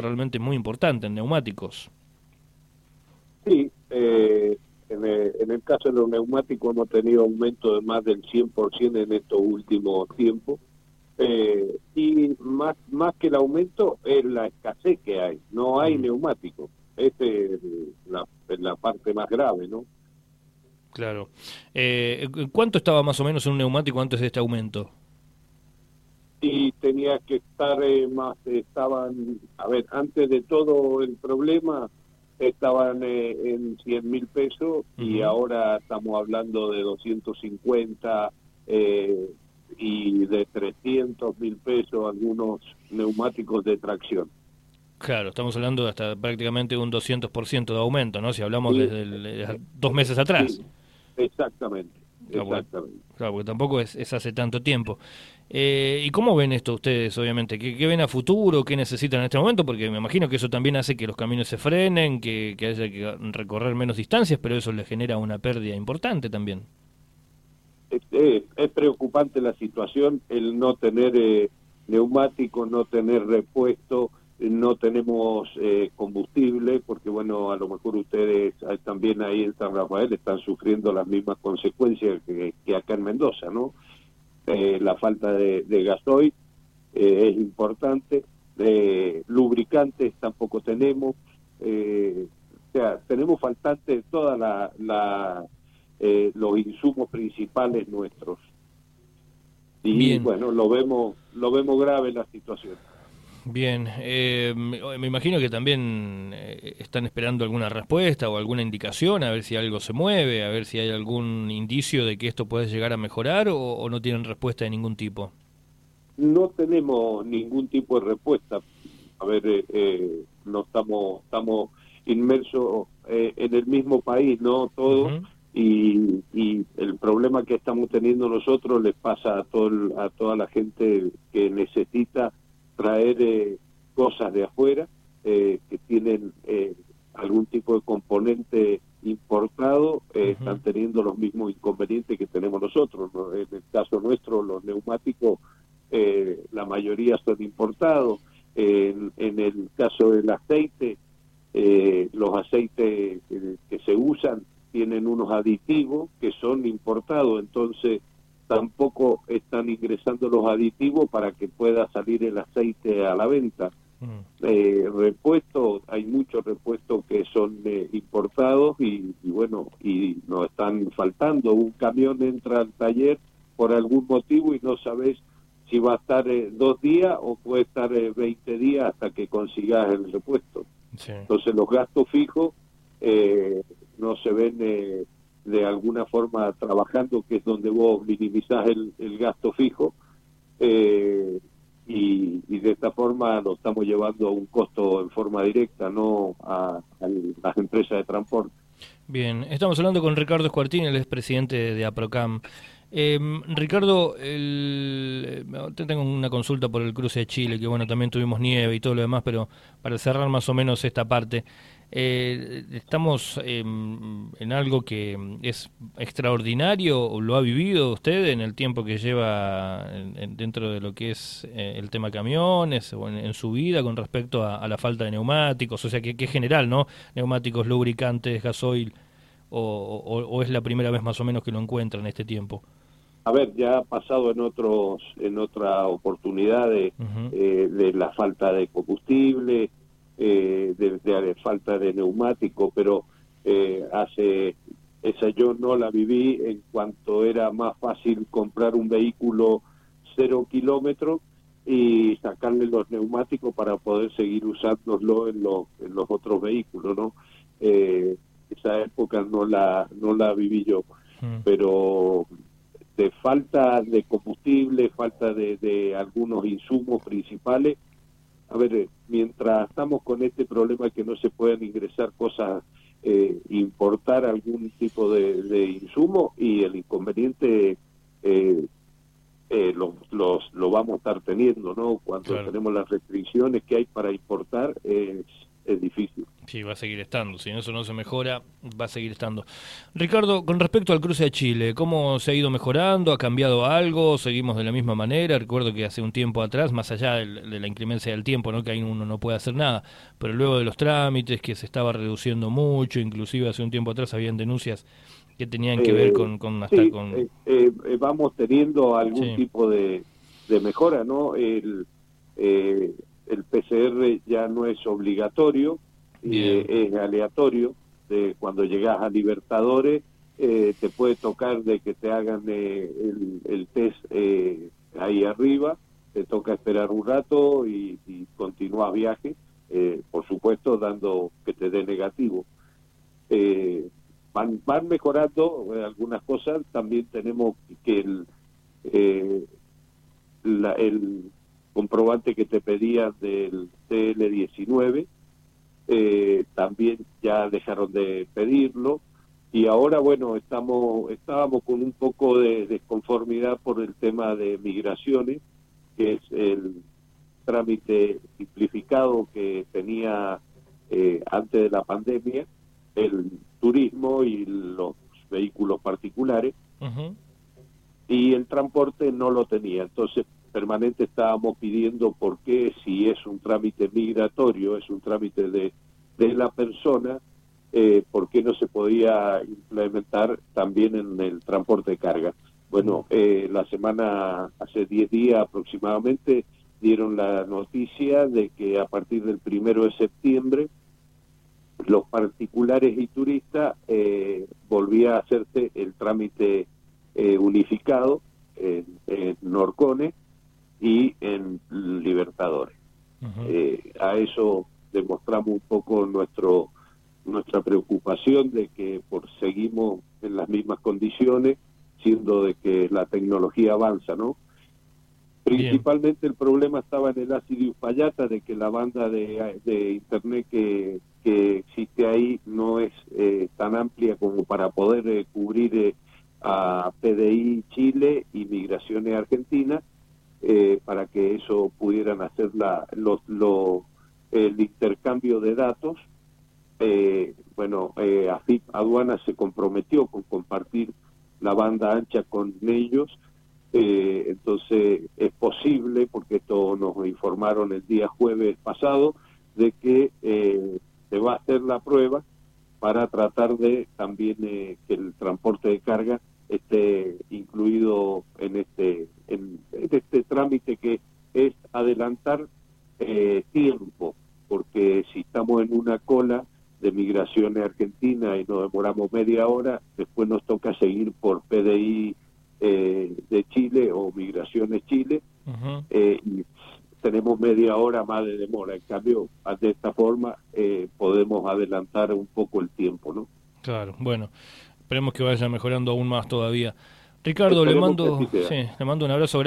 realmente muy importante en neumáticos. Sí, eh, en, el, caso de los neumáticos hemos tenido aumento de más del 100% en estos últimos tiempos. Eh, y más, más que el aumento es la escasez que hay. No hay mm. neumáticos. Esta es la, la parte más grave, ¿no? Claro. Eh, ¿Cuánto estaba más o menos un neumático antes de este aumento? Y tenía que estar eh, más, estaban, a ver, antes de todo el problema estaban eh, en 100 mil pesos y ahora estamos hablando de 250 eh, y de 300 mil pesos algunos neumáticos de tracción. Claro, estamos hablando de hasta prácticamente un 200% de aumento, ¿no? Si hablamos desde dos meses atrás. exactamente. Exactamente. Claro, porque tampoco es, es hace tanto tiempo. Eh, ¿Y cómo ven esto ustedes, obviamente? ¿Qué, ven a futuro? ¿Qué necesitan en este momento? Porque me imagino que eso también hace que los caminos se frenen, que, haya que recorrer menos distancias, pero eso le genera una pérdida importante también. Es, preocupante la situación, el no tener eh, neumático, no tener repuesto, no tenemos eh, combustible, porque bueno, a lo mejor ustedes también ahí en San Rafael están sufriendo las mismas consecuencias que acá en Mendoza, ¿no? Eh, la falta de, gasoil eh, es importante, de lubricantes tampoco tenemos, eh, o sea, tenemos faltante todos la, los insumos principales nuestros. Y bueno, lo vemos, lo vemos grave la situación. Bien, eh, me imagino que también eh, están esperando alguna respuesta o alguna indicación, a ver si algo se mueve, a ver si hay algún indicio de que esto puede llegar a mejorar o, no tienen respuesta de ningún tipo. No tenemos ningún tipo de respuesta. A ver, eh, no estamos estamos inmersos en el mismo país, no todos. y, y, el problema que estamos teniendo nosotros les pasa a todo a toda la gente que necesita traer eh, cosas de afuera eh, que tienen eh, algún tipo de componente importado, están teniendo los mismos inconvenientes que tenemos nosotros. En el caso nuestro, los neumáticos, la mayoría son importados. En, en el caso del aceite, los aceites que se usan tienen unos aditivos que son importados, entonces tampoco están ingresando los aditivos para que pueda salir el aceite a la venta. Mm. Eh, repuestos, hay muchos repuestos que son eh, importados y, bueno, y nos están faltando. Un camión entra al taller por algún motivo y no sabes si va a estar eh, dos días o puede estar 20 eh, días hasta que consigas el repuesto. Entonces los gastos fijos no se ven de alguna forma trabajando, que es donde vos minimizás el, gasto fijo, eh, y, de esta forma lo estamos llevando a un costo en forma directa, no a, las empresas de transporte. Bien, estamos hablando con Ricardo Escuartín, el es presidente de APROCAM. Eh, Ricardo, tengo una consulta por el cruce de Chile, que bueno, también tuvimos nieve y todo lo demás, pero para cerrar más o menos esta parte, eh, estamos em, en algo que es extraordinario, ¿lo ha vivido usted en el tiempo que lleva dentro de lo que es eh, el tema camiones o en, su vida con respecto a, la falta de neumáticos? O sea, que, es general, ¿no? Neumáticos, lubricantes, gasoil, o, es la primera vez más o menos que lo encuentra en este tiempo? A ver, ya ha pasado en otros en otra oportunidad de, eh, de la falta de combustible, eh, de, falta de neumático, pero eh, hace esa yo no la viví en cuanto era más fácil comprar un vehículo cero kilómetros y sacarle los neumáticos para poder seguir usándolo en los, en los otros vehículos, ¿no? Eh, esa época no la no la viví yo, mm. pero de falta de combustible, falta de, de algunos insumos principales, a ver, eh, mientras estamos con este problema que no se pueden ingresar cosas, eh, importar algún tipo de, insumo y el inconveniente eh, eh los, lo vamos a estar teniendo, ¿no? Cuando tenemos las restricciones que hay para importar es, es difícil. Sí, va a seguir estando. Si eso no se mejora, va a seguir estando. Ricardo, con respecto al cruce de Chile, ¿cómo se ha ido mejorando? ¿Ha cambiado algo? ¿Seguimos de la misma manera? Recuerdo que hace un tiempo atrás, más allá de, la inclemencia del tiempo, ¿no? que ahí uno no puede hacer nada, pero luego de los trámites, que se estaba reduciendo mucho, inclusive hace un tiempo atrás habían denuncias que tenían que ver con... con, hasta con... Eh, eh, vamos teniendo algún tipo de, de, mejora, ¿no? El, eh, el PCR ya no es obligatorio es aleatorio. De cuando llegas a Libertadores, eh, te puede tocar de que te hagan eh, el, test eh, ahí arriba, te toca esperar un rato y, y continúas viaje, por supuesto dando que te dé negativo. van, van mejorando algunas cosas, también tenemos que el, el comprobante que te pedían del CL19, eh, también ya dejaron de pedirlo. Y ahora bueno estamos estábamos con un poco de desconformidad por el tema de migraciones que es el trámite simplificado que tenía eh, antes de la pandemia el turismo y los vehículos particulares. Y el transporte no lo tenía. Entonces permanente estábamos pidiendo por qué, si es un trámite migratorio, es un trámite de, de la persona, eh, por qué no se podía implementar también en el transporte de carga. Bueno, eh, la semana, hace 10 días aproximadamente, dieron la noticia de que a partir del primero de septiembre los particulares y turistas eh, volvía a hacerse el trámite eh, unificado en, en Norcone y en Libertadores. Eh, a eso demostramos un poco nuestro nuestra preocupación de que por seguimos en las mismas condiciones, siendo de que la tecnología avanza, ¿no? Principalmente el problema estaba en el ácido uspallata, de que la banda de, de internet que, que, existe ahí no es eh, tan amplia como para poder eh, cubrir a PDI Chile y Migraciones Argentina eh, para que eso pudieran hacer la, el intercambio de datos. Eh, bueno, eh, AFIP Aduana se comprometió con compartir la banda ancha con ellos, eh, entonces es posible, porque esto nos informaron el día jueves pasado, de que se va a hacer la prueba para tratar de también que el transporte de carga esté incluido en este en, este trámite que es adelantar eh, tiempo porque si estamos en una cola de migraciones argentina y nos demoramos media hora después nos toca seguir por PDI eh, de Chile o migraciones Chile eh, y tenemos media hora más de demora en cambio de esta forma podemos adelantar un poco el tiempo no claro bueno Esperemos que vaya mejorando aún más todavía. Ricardo, le mando, sí, le mando un abrazo grande.